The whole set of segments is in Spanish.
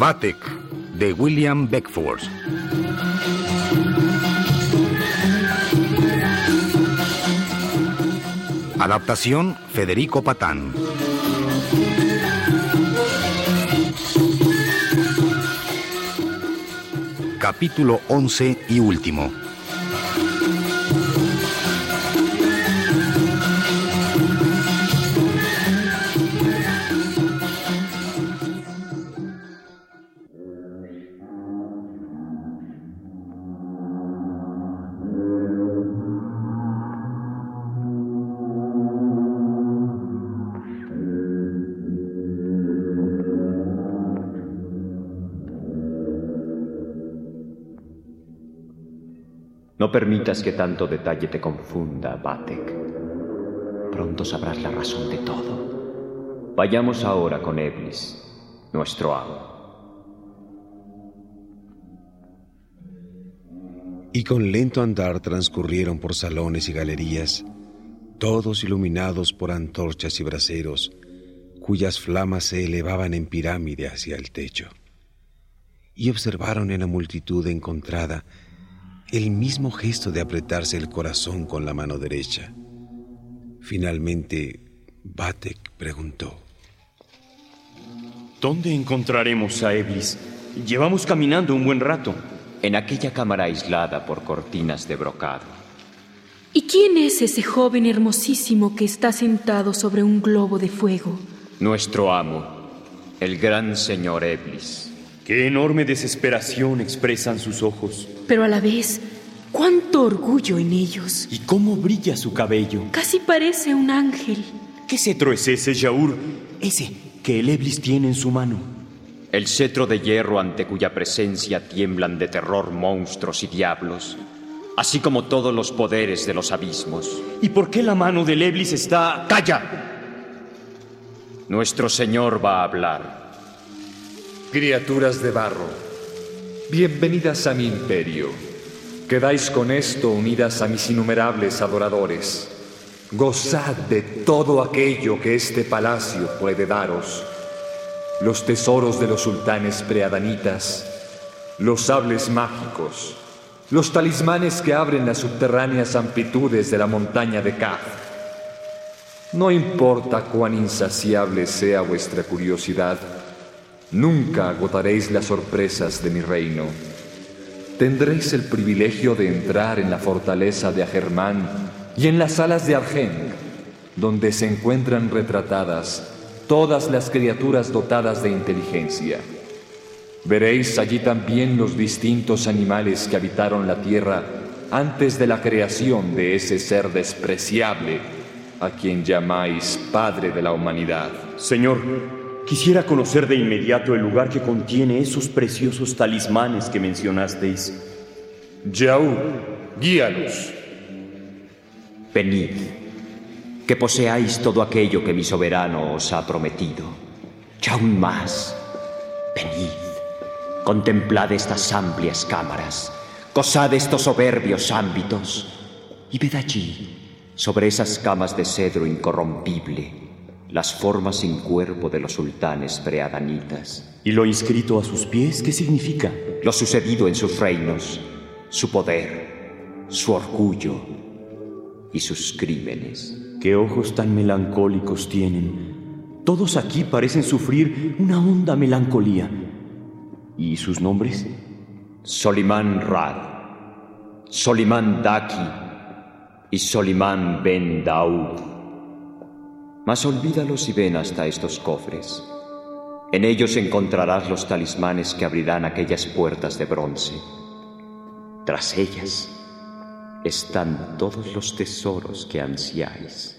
Vatek de William Beckford. Adaptación Federico Patán. Capítulo 11 y último. No permitas que tanto detalle te confunda, Batek. Pronto sabrás la razón de todo. Vayamos ahora con Eblis, nuestro amo. Y con lento andar transcurrieron por salones y galerías, todos iluminados por antorchas y braseros, cuyas flamas se elevaban en pirámide hacia el techo. Y observaron en la multitud encontrada el mismo gesto de apretarse el corazón con la mano derecha. Finalmente, Batek preguntó. ¿Dónde encontraremos a Eblis? Llevamos caminando un buen rato. En aquella cámara aislada por cortinas de brocado. ¿Y quién es ese joven hermosísimo que está sentado sobre un globo de fuego? Nuestro amo, el gran señor Eblis. Qué enorme desesperación expresan sus ojos. Pero a la vez, cuánto orgullo en ellos. ¿Y cómo brilla su cabello? Casi parece un ángel. ¿Qué cetro es ese, Yaur? Ese que el Eblis tiene en su mano. El cetro de hierro ante cuya presencia tiemblan de terror monstruos y diablos, así como todos los poderes de los abismos. ¿Y por qué la mano del Eblis está... ¡Calla! Nuestro Señor va a hablar. Criaturas de barro, bienvenidas a mi imperio. Quedáis con esto unidas a mis innumerables adoradores. Gozad de todo aquello que este palacio puede daros. Los tesoros de los sultanes preadanitas, los sables mágicos, los talismanes que abren las subterráneas amplitudes de la montaña de Kaf. No importa cuán insaciable sea vuestra curiosidad, Nunca agotaréis las sorpresas de mi reino. Tendréis el privilegio de entrar en la fortaleza de Agermán y en las salas de Argeng, donde se encuentran retratadas todas las criaturas dotadas de inteligencia. Veréis allí también los distintos animales que habitaron la tierra antes de la creación de ese ser despreciable a quien llamáis Padre de la humanidad. Señor, Quisiera conocer de inmediato el lugar que contiene esos preciosos talismanes que mencionasteis. Yaú, guíanos. Venid, que poseáis todo aquello que mi soberano os ha prometido. Y aún más, venid, contemplad estas amplias cámaras, gozad estos soberbios ámbitos, y ved allí, sobre esas camas de cedro incorrompible, las formas sin cuerpo de los sultanes preadanitas. ¿Y lo inscrito a sus pies qué significa? Lo sucedido en sus reinos, su poder, su orgullo y sus crímenes. ¿Qué ojos tan melancólicos tienen? Todos aquí parecen sufrir una honda melancolía. ¿Y sus nombres? Solimán Rad, Solimán Daki y Solimán Ben Daud. Mas olvídalos y ven hasta estos cofres. En ellos encontrarás los talismanes que abrirán aquellas puertas de bronce. Tras ellas están todos los tesoros que ansiáis.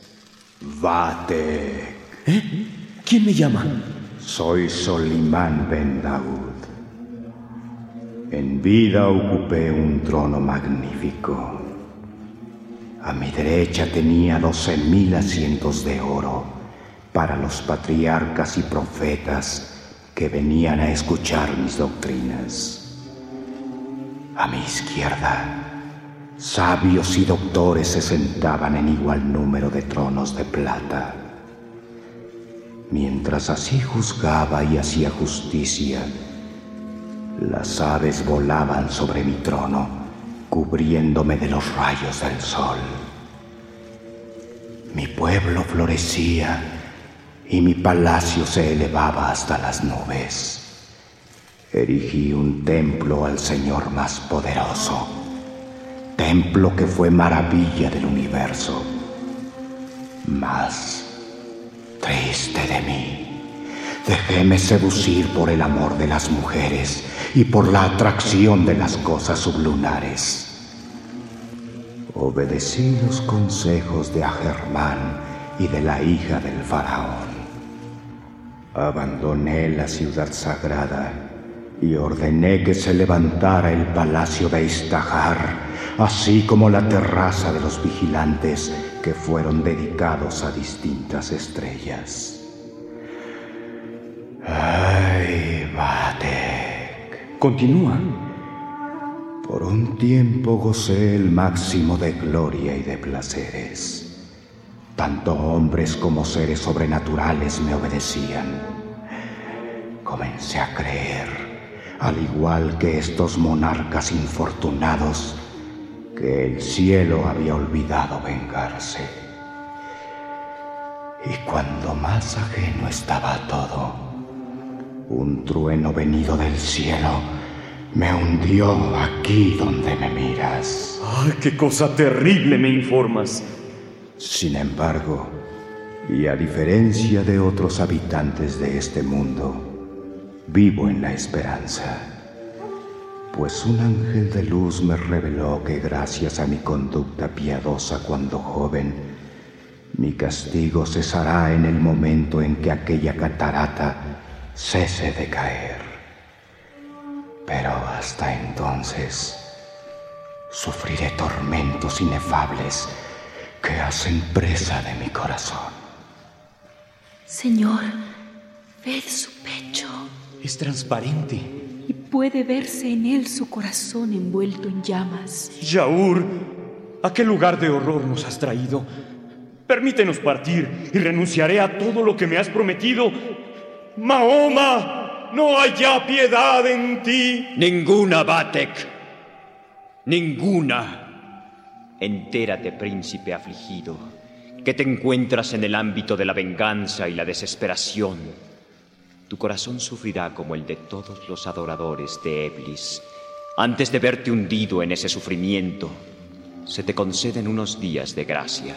Vate. ¿Eh? ¿Quién me llama? Soy Solimán Ben Daud. En vida ocupé un trono magnífico. A mi derecha tenía doce mil asientos de oro para los patriarcas y profetas que venían a escuchar mis doctrinas. A mi izquierda sabios y doctores se sentaban en igual número de tronos de plata. Mientras así juzgaba y hacía justicia, las aves volaban sobre mi trono, cubriéndome de los rayos del sol. Mi pueblo florecía y mi palacio se elevaba hasta las nubes. Erigí un templo al Señor más poderoso, templo que fue maravilla del universo. Más triste de mí, dejéme seducir por el amor de las mujeres y por la atracción de las cosas sublunares. Obedecí los consejos de Agermán y de la hija del faraón. Abandoné la ciudad sagrada y ordené que se levantara el palacio de Istahar, así como la terraza de los vigilantes que fueron dedicados a distintas estrellas. Continúa. Por un tiempo gocé el máximo de gloria y de placeres. Tanto hombres como seres sobrenaturales me obedecían. Comencé a creer, al igual que estos monarcas infortunados, que el cielo había olvidado vengarse. Y cuando más ajeno estaba todo, un trueno venido del cielo me hundió aquí donde me miras. ¡Ay, qué cosa terrible me informas! Sin embargo, y a diferencia de otros habitantes de este mundo, vivo en la esperanza pues un ángel de luz me reveló que gracias a mi conducta piadosa cuando joven, mi castigo cesará en el momento en que aquella catarata cese de caer. Pero hasta entonces sufriré tormentos inefables que hacen presa de mi corazón. Señor, ved su pecho. Es transparente. Y puede verse en él su corazón envuelto en llamas. Yaur, ¿a qué lugar de horror nos has traído? Permítenos partir y renunciaré a todo lo que me has prometido. Mahoma, no hay ya piedad en ti. Ninguna, Batek. Ninguna. Entérate, príncipe afligido, que te encuentras en el ámbito de la venganza y la desesperación tu corazón sufrirá como el de todos los adoradores de Eblis. Antes de verte hundido en ese sufrimiento, se te conceden unos días de gracia.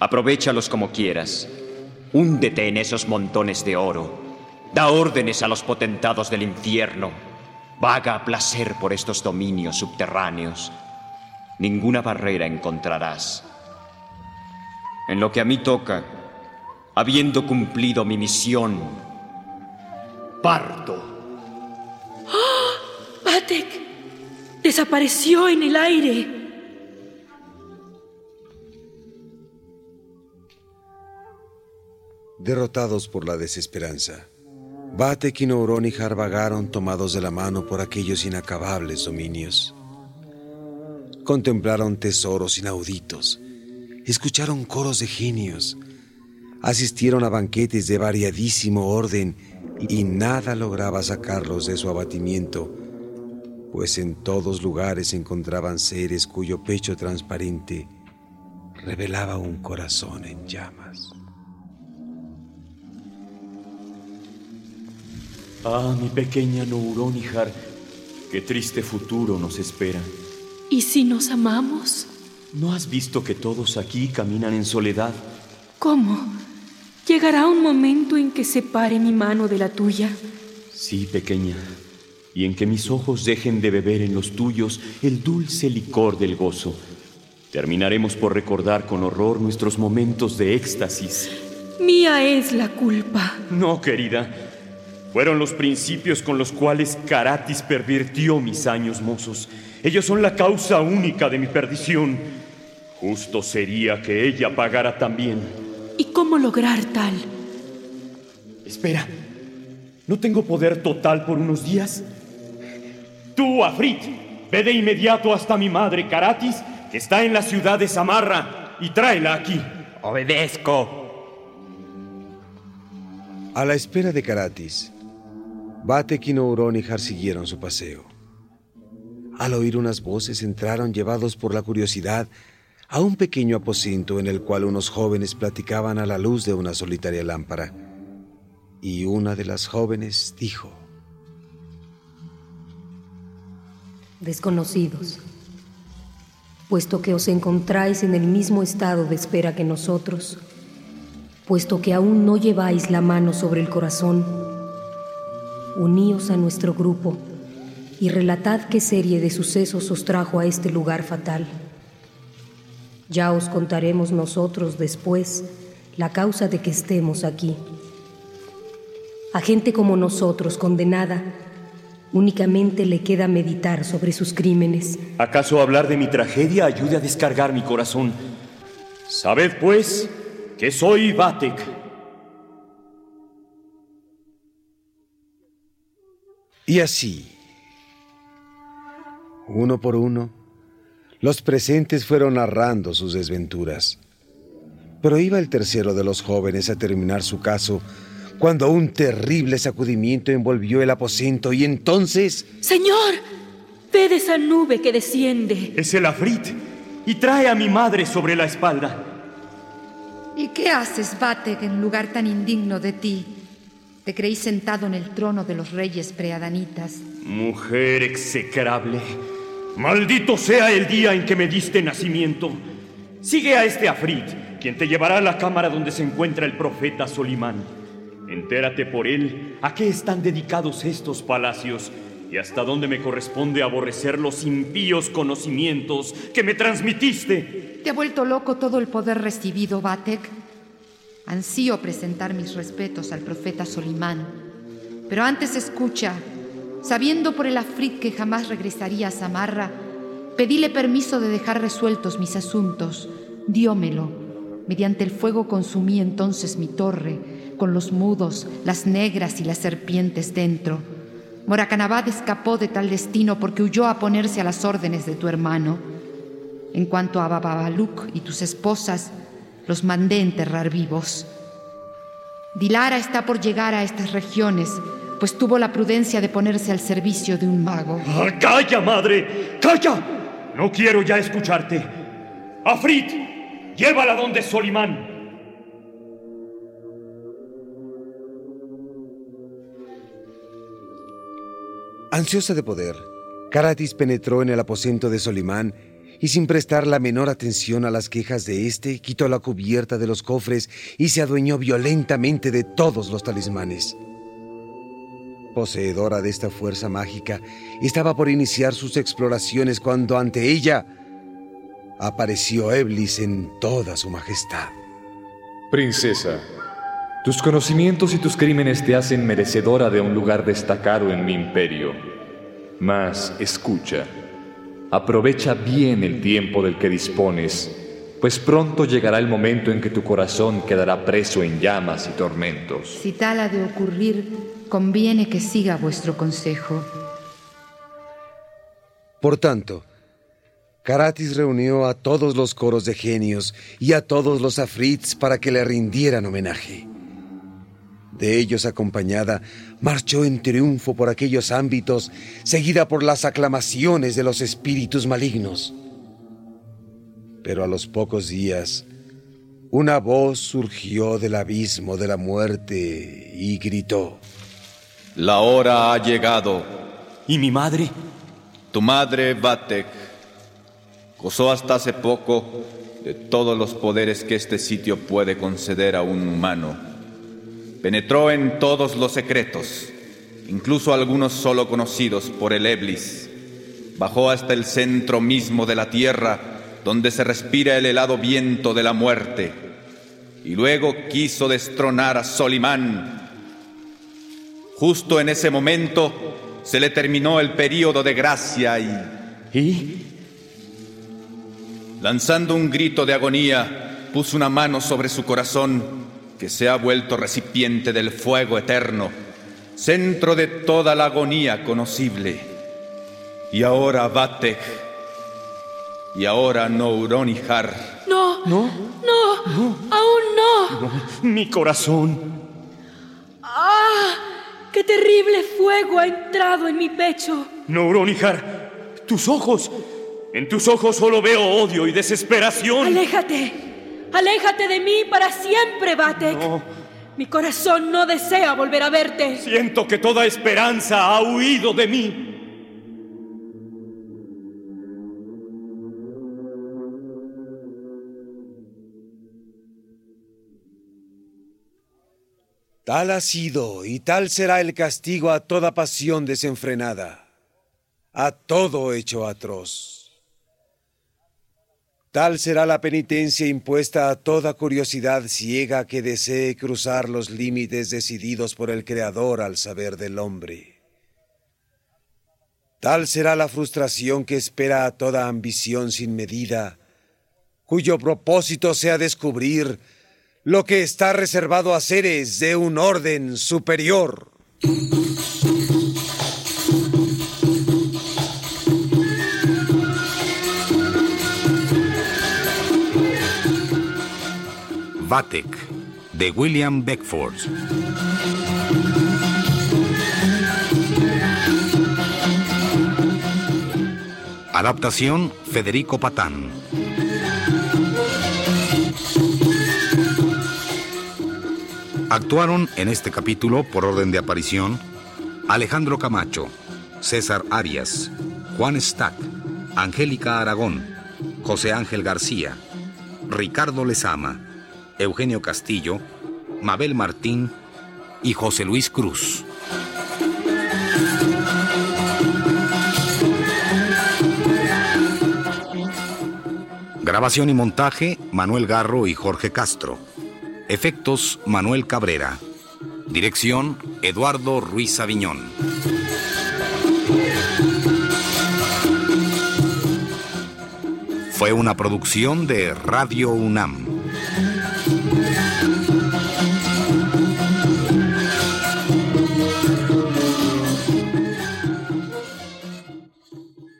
Aprovechalos como quieras. Húndete en esos montones de oro. Da órdenes a los potentados del infierno. Vaga a placer por estos dominios subterráneos. Ninguna barrera encontrarás. En lo que a mí toca, habiendo cumplido mi misión, parto. ¡Ah! ¡Batek! Desapareció en el aire. Derrotados por la desesperanza, Batek y Nouronihar vagaron tomados de la mano por aquellos inacabables dominios. Contemplaron tesoros inauditos, escucharon coros de genios, asistieron a banquetes de variadísimo orden y nada lograba sacarlos de su abatimiento, pues en todos lugares encontraban seres cuyo pecho transparente revelaba un corazón en llamas. Ah, mi pequeña Nouronihar, qué triste futuro nos espera. ¿Y si nos amamos? ¿No has visto que todos aquí caminan en soledad? ¿Cómo? Llegará un momento en que separe mi mano de la tuya. Sí, pequeña, y en que mis ojos dejen de beber en los tuyos el dulce licor del gozo. Terminaremos por recordar con horror nuestros momentos de éxtasis. Mía es la culpa. No, querida. Fueron los principios con los cuales Karatis pervirtió mis años mozos. Ellos son la causa única de mi perdición. Justo sería que ella pagara también. ¿Y cómo lograr tal? Espera, ¿no tengo poder total por unos días? Tú, Afrit, ve de inmediato hasta mi madre, Caratis, que está en la ciudad de Samarra, y tráela aquí. Obedezco. A la espera de Caratis, Batek y Nouronihar siguieron su paseo. Al oír unas voces entraron llevados por la curiosidad a un pequeño aposento en el cual unos jóvenes platicaban a la luz de una solitaria lámpara. Y una de las jóvenes dijo, Desconocidos, puesto que os encontráis en el mismo estado de espera que nosotros, puesto que aún no lleváis la mano sobre el corazón, uníos a nuestro grupo y relatad qué serie de sucesos os trajo a este lugar fatal. Ya os contaremos nosotros después la causa de que estemos aquí. A gente como nosotros, condenada, únicamente le queda meditar sobre sus crímenes. ¿Acaso hablar de mi tragedia ayude a descargar mi corazón? Sabed, pues, que soy Batek. Y así, uno por uno, los presentes fueron narrando sus desventuras. Pero iba el tercero de los jóvenes a terminar su caso cuando un terrible sacudimiento envolvió el aposento y entonces... Señor, ved esa nube que desciende. Es el Afrit y trae a mi madre sobre la espalda. ¿Y qué haces, Batek, en lugar tan indigno de ti? Te creí sentado en el trono de los reyes preadanitas. Mujer execrable, maldito sea el día en que me diste nacimiento. Sigue a este Afrit, quien te llevará a la cámara donde se encuentra el profeta Solimán. Entérate por él a qué están dedicados estos palacios y hasta dónde me corresponde aborrecer los impíos conocimientos que me transmitiste. ¿Te ha vuelto loco todo el poder recibido, Batek? Ansío presentar mis respetos al profeta Solimán. Pero antes escucha, sabiendo por el Afrit que jamás regresaría a Samarra, pedíle permiso de dejar resueltos mis asuntos. Diómelo. Mediante el fuego consumí entonces mi torre, con los mudos, las negras y las serpientes dentro. Moracanabad escapó de tal destino porque huyó a ponerse a las órdenes de tu hermano. En cuanto a Bababaluk y tus esposas, los mandé enterrar vivos. Dilara está por llegar a estas regiones, pues tuvo la prudencia de ponerse al servicio de un mago. Ah, ¡Calla, madre! ¡Calla! No quiero ya escucharte. Afrit, llévala donde Solimán. Ansiosa de poder, Caratis penetró en el aposento de Solimán y sin prestar la menor atención a las quejas de éste, quitó la cubierta de los cofres y se adueñó violentamente de todos los talismanes. Poseedora de esta fuerza mágica, estaba por iniciar sus exploraciones cuando ante ella apareció Eblis en toda su majestad. Princesa, tus conocimientos y tus crímenes te hacen merecedora de un lugar destacado en mi imperio. Mas escucha, aprovecha bien el tiempo del que dispones, pues pronto llegará el momento en que tu corazón quedará preso en llamas y tormentos. Si tal ha de ocurrir, conviene que siga vuestro consejo. Por tanto, Caratis reunió a todos los coros de genios y a todos los afrits para que le rindieran homenaje. De ellos acompañada, marchó en triunfo por aquellos ámbitos, seguida por las aclamaciones de los espíritus malignos. Pero a los pocos días, una voz surgió del abismo de la muerte y gritó. La hora ha llegado. ¿Y mi madre? Tu madre, Batek, gozó hasta hace poco de todos los poderes que este sitio puede conceder a un humano Penetró en todos los secretos, incluso algunos solo conocidos por el Eblis. Bajó hasta el centro mismo de la tierra, donde se respira el helado viento de la muerte. Y luego quiso destronar a Solimán. Justo en ese momento se le terminó el período de gracia y... ¿Y? Lanzando un grito de agonía, puso una mano sobre su corazón que se ha vuelto recipiente del fuego eterno, centro de toda la agonía conocible. Y ahora Vatek. Y ahora Nouronihar. No. No. No. Aún no. no. Mi corazón. ¡Ah! ¡Qué terrible fuego ha entrado en mi pecho! Nouronihar, tus ojos. En tus ojos solo veo odio y desesperación. Aléjate. Aléjate de mí para siempre, Vatek. No. Mi corazón no desea volver a verte. Siento que toda esperanza ha huido de mí. Tal ha sido y tal será el castigo a toda pasión desenfrenada, a todo hecho atroz. Tal será la penitencia impuesta a toda curiosidad ciega que desee cruzar los límites decididos por el Creador al saber del hombre. Tal será la frustración que espera a toda ambición sin medida, cuyo propósito sea descubrir lo que está reservado a seres de un orden superior. Vatek, de William Beckford. Adaptación Federico Patán. Actuaron en este capítulo, por orden de aparición, Alejandro Camacho, César Arias, Juan Stack, Angélica Aragón, José Ángel García, Ricardo Lezama, Eugenio Castillo, Mabel Martín y José Luis Cruz. Grabación y montaje, Manuel Garro y Jorge Castro. Efectos Manuel Cabrera. Dirección Eduardo Ruiz Aviñón. Fue una producción de Radio UNAM.